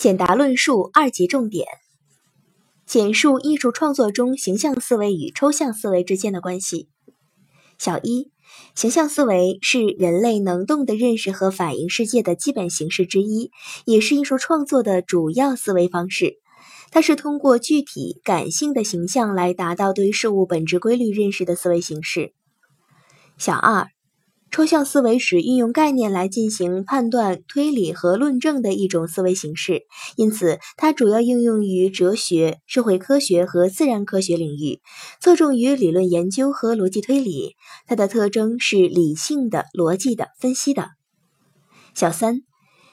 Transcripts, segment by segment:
简答论述二级重点，简述艺术创作中形象思维与抽象思维之间的关系。小一，形象思维是人类能动的认识和反映世界的基本形式之一，也是艺术创作的主要思维方式。它是通过具体感性的形象来达到对事物本质规律认识的思维形式。小二。抽象思维是运用概念来进行判断、推理和论证的一种思维形式，因此它主要应用于哲学、社会科学和自然科学领域，侧重于理论研究和逻辑推理。它的特征是理性的、逻辑的、分析的。小三，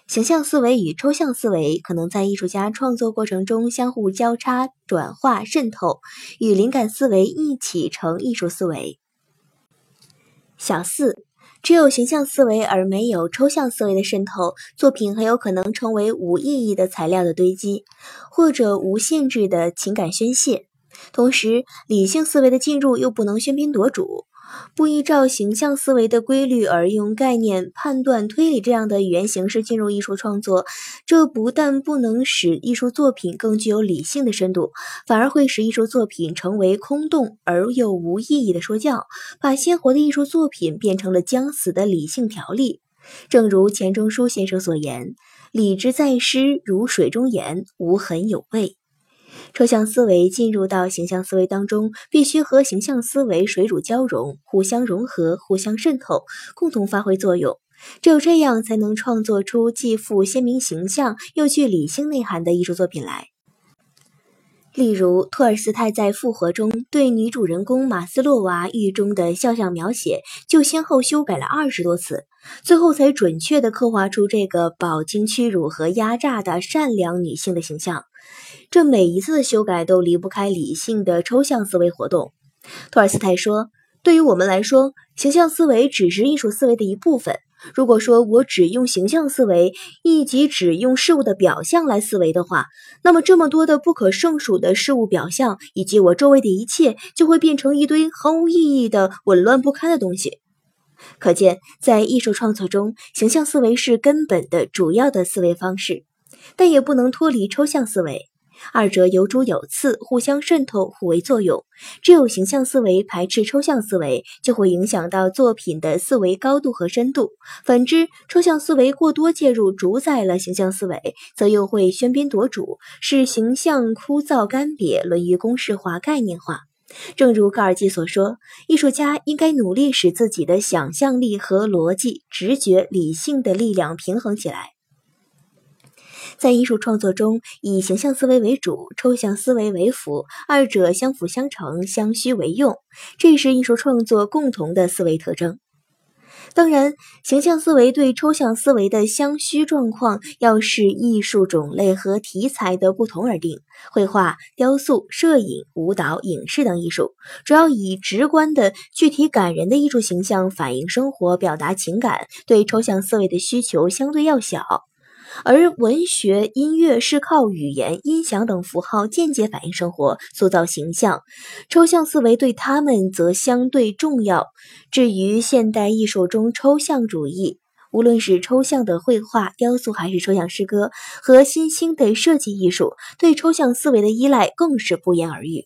形象思维与抽象思维可能在艺术家创作过程中相互交叉、转化、渗透，与灵感思维一起成艺术思维。小四。只有形象思维而没有抽象思维的渗透，作品很有可能成为无意义的材料的堆积，或者无限制的情感宣泄。同时，理性思维的进入又不能喧宾夺主。不依照形象思维的规律而用概念、判断、推理这样的语言形式进入艺术创作，这不但不能使艺术作品更具有理性的深度，反而会使艺术作品成为空洞而又无意义的说教，把鲜活的艺术作品变成了将死的理性条例。正如钱钟书先生所言：“理之在诗如水中盐，无痕有味。”抽象思维进入到形象思维当中，必须和形象思维水乳交融，互相融合、互相渗透，共同发挥作用。只有这样，才能创作出既富鲜明形象又具理性内涵的艺术作品来。例如，托尔斯泰在《复活》中对女主人公马斯洛娃狱中的肖像描写，就先后修改了二十多次，最后才准确地刻画出这个饱经屈辱和压榨的善良女性的形象。这每一次的修改都离不开理性的抽象思维活动。托尔斯泰说：“对于我们来说，形象思维只是艺术思维的一部分。如果说我只用形象思维，以及只用事物的表象来思维的话，那么这么多的不可胜数的事物表象，以及我周围的一切，就会变成一堆毫无意义的紊乱不堪的东西。”可见，在艺术创作中，形象思维是根本的主要的思维方式，但也不能脱离抽象思维。二者有主有次，互相渗透，互为作用。只有形象思维排斥抽象思维，就会影响到作品的思维高度和深度；反之，抽象思维过多介入，主宰了形象思维，则又会喧宾夺主，使形象枯燥干瘪，沦于公式化、概念化。正如高尔基所说，艺术家应该努力使自己的想象力和逻辑、直觉、理性的力量平衡起来。在艺术创作中，以形象思维为主，抽象思维为辅，二者相辅相成，相需为用，这是艺术创作共同的思维特征。当然，形象思维对抽象思维的相需状况，要视艺术种类和题材的不同而定。绘画、雕塑、摄影、舞蹈、影视等艺术，主要以直观的、具体、感人的艺术形象反映生活、表达情感，对抽象思维的需求相对要小。而文学、音乐是靠语言、音响等符号间接反映生活、塑造形象，抽象思维对他们则相对重要。至于现代艺术中抽象主义，无论是抽象的绘画、雕塑，还是抽象诗歌和新兴的设计艺术，对抽象思维的依赖更是不言而喻。